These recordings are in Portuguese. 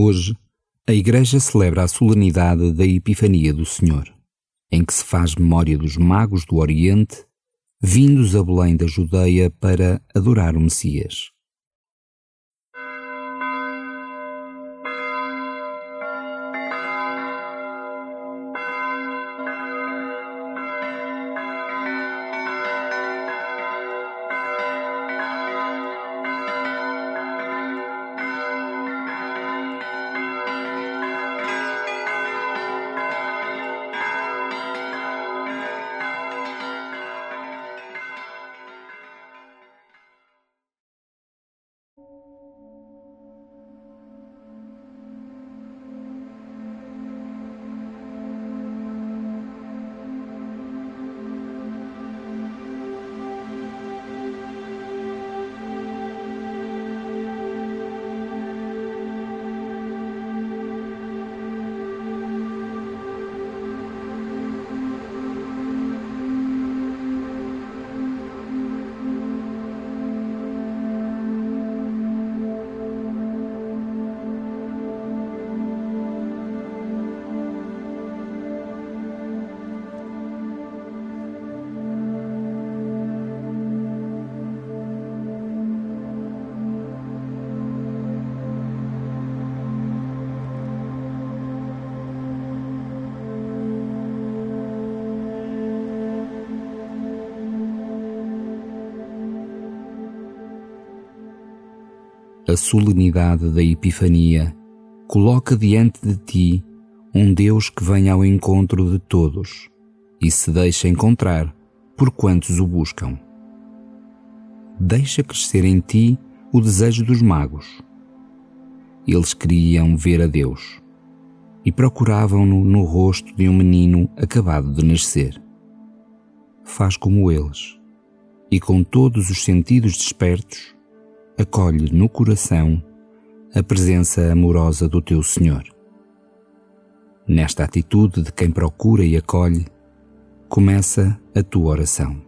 Hoje, a Igreja celebra a solenidade da Epifania do Senhor, em que se faz memória dos magos do Oriente, vindos a Belém da Judeia para adorar o Messias. A solenidade da Epifania coloca diante de ti um Deus que vem ao encontro de todos e se deixa encontrar por quantos o buscam. Deixa crescer em ti o desejo dos magos. Eles queriam ver a Deus e procuravam-no no rosto de um menino acabado de nascer. Faz como eles e com todos os sentidos despertos acolhe no coração a presença amorosa do teu Senhor. Nesta atitude de quem procura e acolhe, começa a tua oração.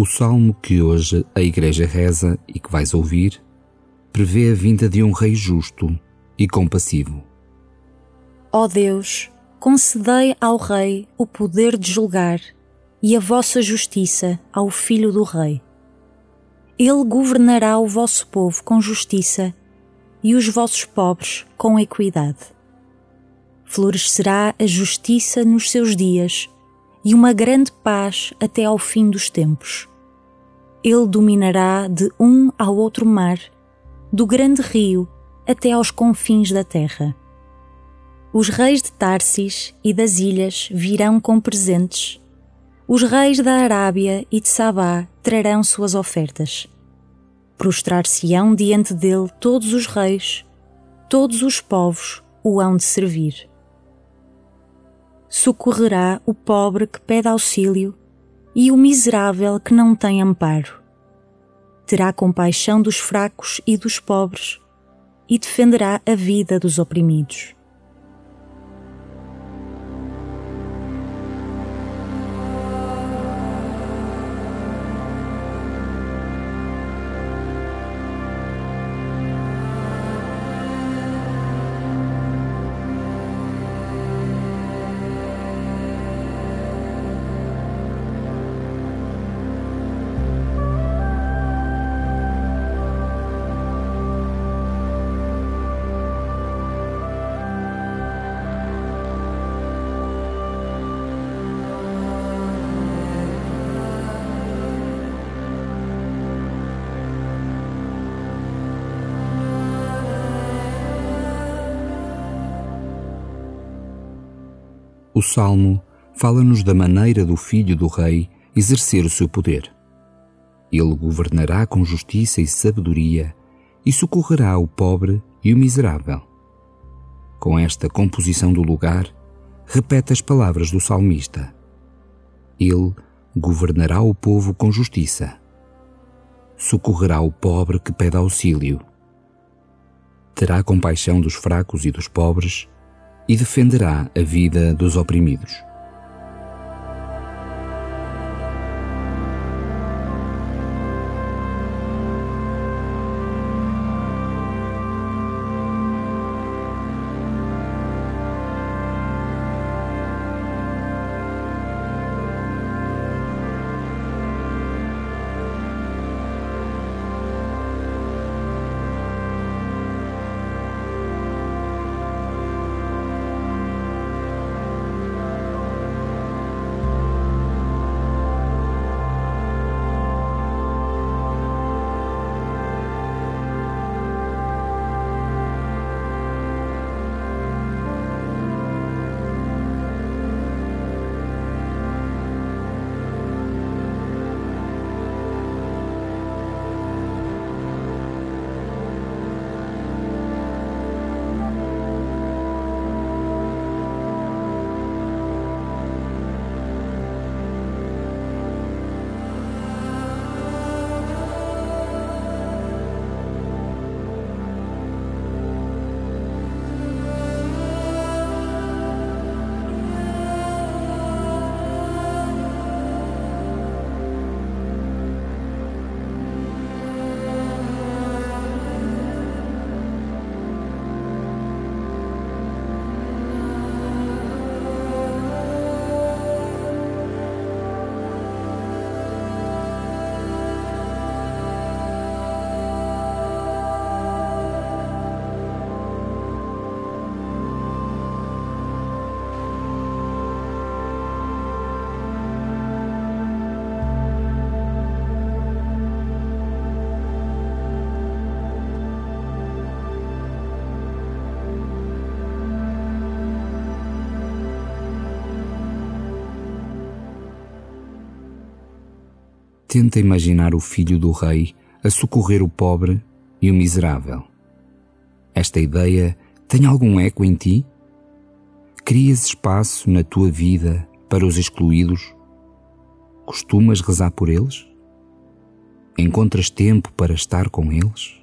O salmo que hoje a Igreja reza e que vais ouvir prevê a vinda de um Rei justo e compassivo. Ó Deus, concedei ao Rei o poder de julgar e a vossa justiça ao Filho do Rei. Ele governará o vosso povo com justiça e os vossos pobres com equidade. Florescerá a justiça nos seus dias e uma grande paz até ao fim dos tempos. Ele dominará de um ao outro mar, do grande rio até aos confins da terra. Os reis de Tarsis e das ilhas virão com presentes. Os reis da Arábia e de Sabá trarão suas ofertas. Prostrar-se-ão diante dele todos os reis, todos os povos o hão de servir. Socorrerá o pobre que pede auxílio e o miserável que não tem amparo. Terá compaixão dos fracos e dos pobres e defenderá a vida dos oprimidos. O Salmo fala-nos da maneira do filho do rei exercer o seu poder. Ele governará com justiça e sabedoria e socorrerá o pobre e o miserável. Com esta composição do lugar, repete as palavras do salmista. Ele governará o povo com justiça. Socorrerá o pobre que pede auxílio. Terá compaixão dos fracos e dos pobres e defenderá a vida dos oprimidos. Tenta imaginar o filho do rei a socorrer o pobre e o miserável. Esta ideia tem algum eco em ti? Crias espaço na tua vida para os excluídos? Costumas rezar por eles? Encontras tempo para estar com eles?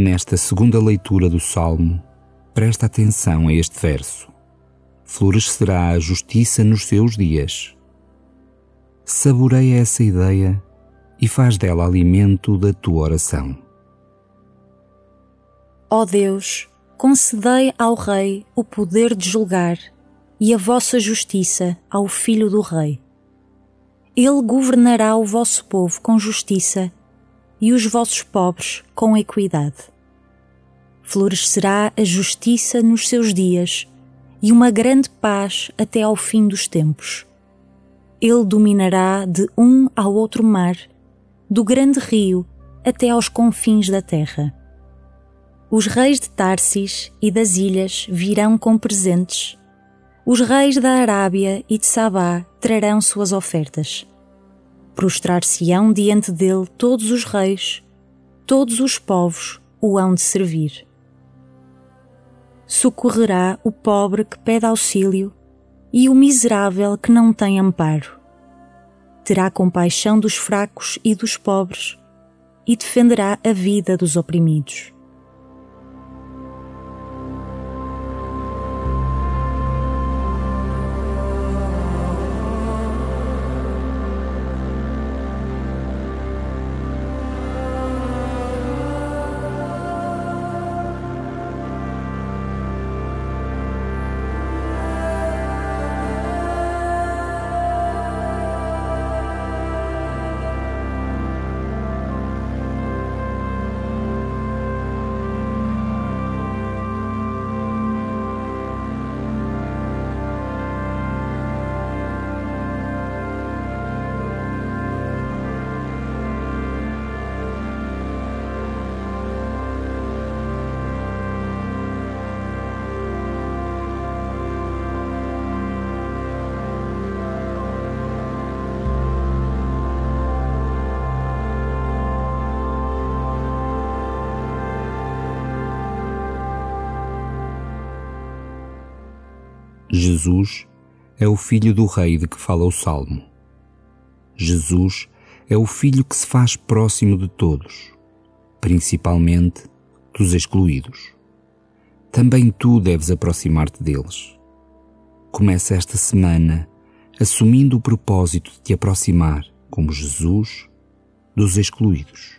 Nesta segunda leitura do Salmo, presta atenção a este verso. Florescerá a justiça nos seus dias. Saboreia essa ideia e faz dela alimento da tua oração. Ó Deus, concedei ao Rei o poder de julgar e a vossa justiça ao Filho do Rei. Ele governará o vosso povo com justiça e os vossos pobres com equidade. Florescerá a justiça nos seus dias e uma grande paz até ao fim dos tempos. Ele dominará de um ao outro mar, do grande rio até aos confins da terra. Os reis de Tarsis e das ilhas virão com presentes. Os reis da Arábia e de Sabá trarão suas ofertas prostrar-se-ão diante dele todos os reis, todos os povos o hão de servir. Socorrerá o pobre que pede auxílio e o miserável que não tem amparo. Terá compaixão dos fracos e dos pobres e defenderá a vida dos oprimidos. Jesus é o filho do rei de que fala o Salmo. Jesus é o filho que se faz próximo de todos, principalmente dos excluídos. Também tu deves aproximar-te deles. Começa esta semana assumindo o propósito de te aproximar, como Jesus, dos excluídos.